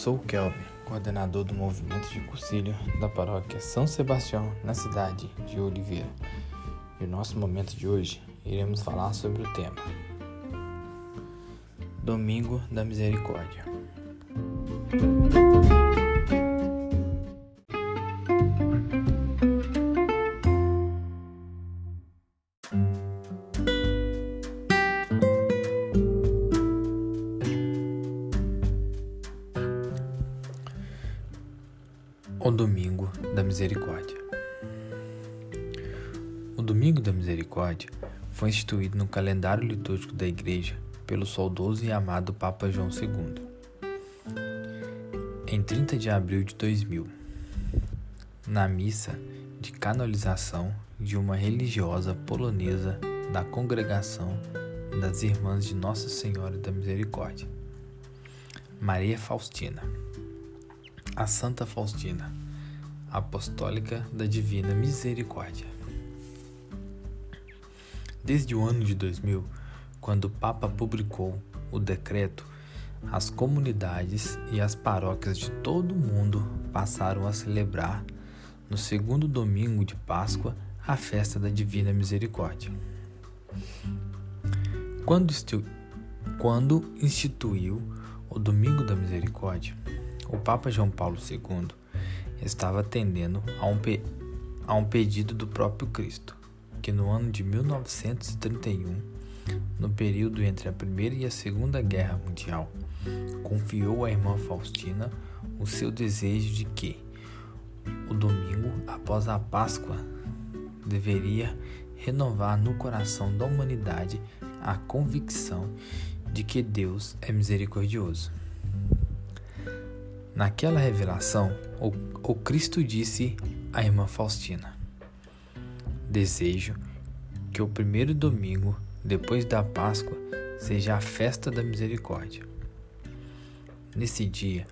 sou o Kelvin, coordenador do movimento de cursilho da paróquia São Sebastião, na cidade de Oliveira. E no nosso momento de hoje iremos falar sobre o tema Domingo da Misericórdia. Domingo da Misericórdia. O Domingo da Misericórdia foi instituído no calendário litúrgico da Igreja pelo saudoso e amado Papa João II, em 30 de abril de 2000, na missa de canonização de uma religiosa polonesa da Congregação das Irmãs de Nossa Senhora da Misericórdia, Maria Faustina a Santa Faustina, Apostólica da Divina Misericórdia. Desde o ano de 2000, quando o Papa publicou o decreto, as comunidades e as paróquias de todo o mundo passaram a celebrar, no segundo domingo de Páscoa, a festa da Divina Misericórdia. Quando, quando instituiu o Domingo da Misericórdia, o Papa João Paulo II estava atendendo a um, a um pedido do próprio Cristo, que no ano de 1931, no período entre a Primeira e a Segunda Guerra Mundial, confiou à irmã Faustina o seu desejo de que, o domingo após a Páscoa, deveria renovar no coração da humanidade a convicção de que Deus é misericordioso. Naquela revelação, o, o Cristo disse à irmã Faustina: Desejo que o primeiro domingo depois da Páscoa seja a festa da misericórdia. Nesse dia,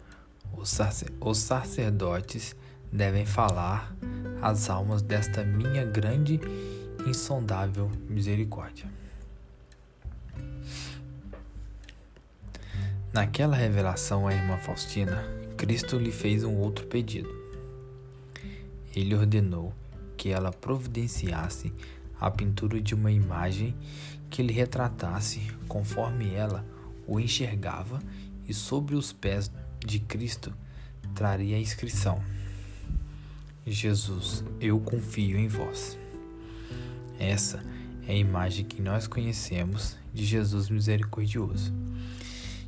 os, sacer os sacerdotes devem falar às almas desta minha grande e insondável misericórdia. Naquela revelação à irmã Faustina, Cristo lhe fez um outro pedido. Ele ordenou que ela providenciasse a pintura de uma imagem que lhe retratasse conforme ela o enxergava e sobre os pés de Cristo traria a inscrição: Jesus, eu confio em vós. Essa é a imagem que nós conhecemos de Jesus misericordioso,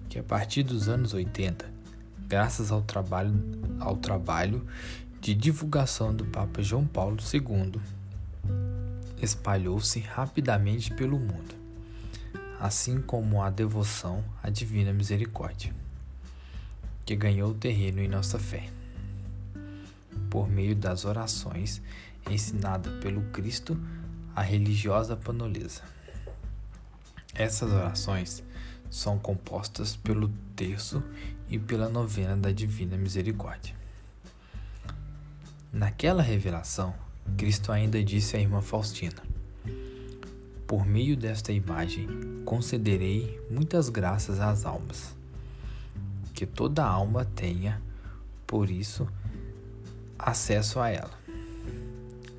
que a partir dos anos 80 graças ao trabalho, ao trabalho de divulgação do Papa João Paulo II, espalhou-se rapidamente pelo mundo, assim como a devoção à Divina Misericórdia, que ganhou terreno em nossa fé, por meio das orações ensinadas pelo Cristo à religiosa panolesa. Essas orações são compostas pelo terço e pela novena da Divina Misericórdia. Naquela revelação, Cristo ainda disse à irmã Faustina: Por meio desta imagem concederei muitas graças às almas, que toda alma tenha, por isso, acesso a ela.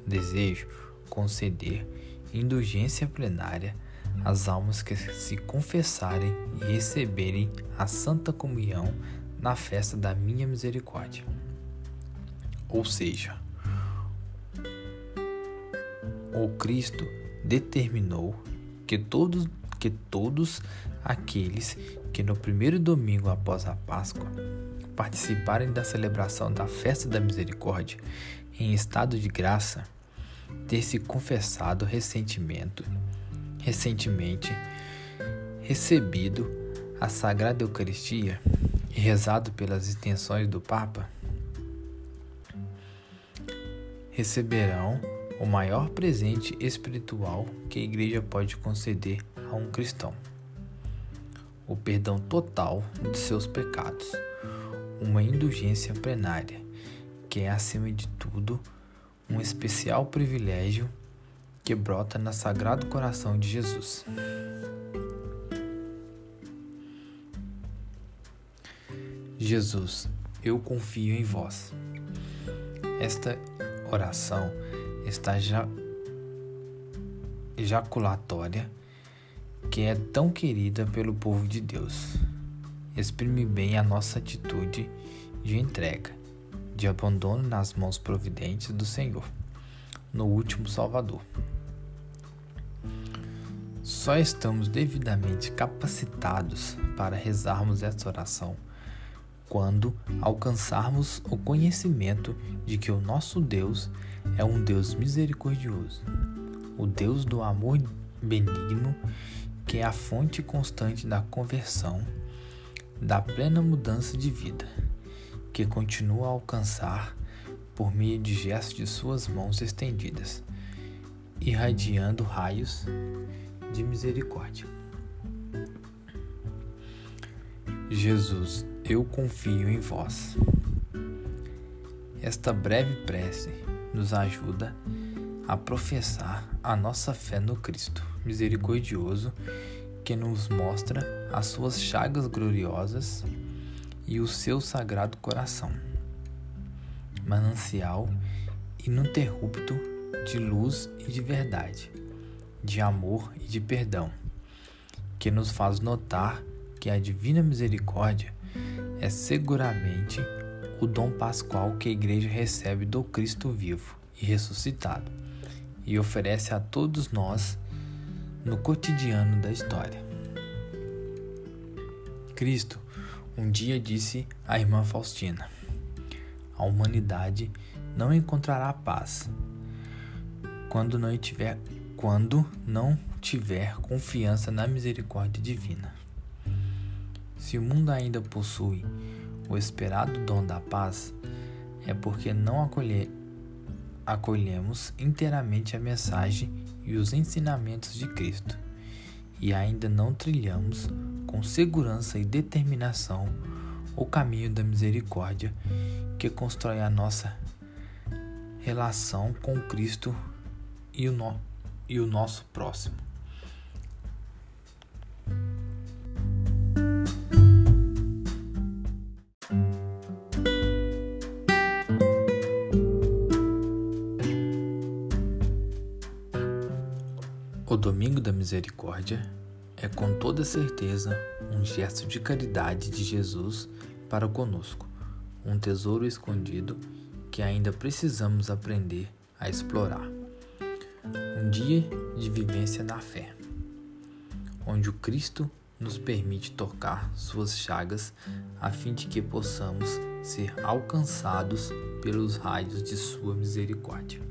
Desejo conceder indulgência plenária as almas que se confessarem e receberem a santa comunhão na festa da minha misericórdia. Ou seja, o Cristo determinou que todos, que todos aqueles que no primeiro domingo após a Páscoa participarem da celebração da festa da misericórdia em estado de graça, ter se confessado ressentimento recentemente recebido a Sagrada Eucaristia e rezado pelas intenções do Papa, receberão o maior presente espiritual que a Igreja pode conceder a um cristão: o perdão total de seus pecados, uma indulgência plenária, que é, acima de tudo, um especial privilégio que brota no Sagrado Coração de Jesus. Jesus, eu confio em vós. Esta oração está já ejaculatória que é tão querida pelo povo de Deus. Exprime bem a nossa atitude de entrega, de abandono nas mãos providentes do Senhor, no último Salvador. Só estamos devidamente capacitados para rezarmos esta oração quando alcançarmos o conhecimento de que o nosso Deus é um Deus misericordioso, o Deus do amor benigno, que é a fonte constante da conversão, da plena mudança de vida, que continua a alcançar por meio de gestos de suas mãos estendidas, irradiando raios de misericórdia. Jesus, eu confio em vós. Esta breve prece nos ajuda a professar a nossa fé no Cristo misericordioso que nos mostra as suas chagas gloriosas e o seu sagrado coração, manancial ininterrupto de luz e de verdade, de amor e de perdão, que nos faz notar que a divina misericórdia é seguramente o dom pascual que a Igreja recebe do Cristo vivo e ressuscitado e oferece a todos nós no cotidiano da história. Cristo um dia disse à irmã Faustina: A humanidade não encontrará paz quando não tiver quando não tiver confiança na misericórdia divina. Se o mundo ainda possui o esperado dom da paz, é porque não acolhemos inteiramente a mensagem e os ensinamentos de Cristo e ainda não trilhamos com segurança e determinação o caminho da misericórdia que constrói a nossa relação com Cristo e o, no, e o nosso próximo. O Domingo da Misericórdia é com toda certeza um gesto de caridade de Jesus para conosco, um tesouro escondido que ainda precisamos aprender a explorar. Um dia de vivência na fé, onde o Cristo nos permite tocar suas chagas a fim de que possamos ser alcançados pelos raios de sua misericórdia.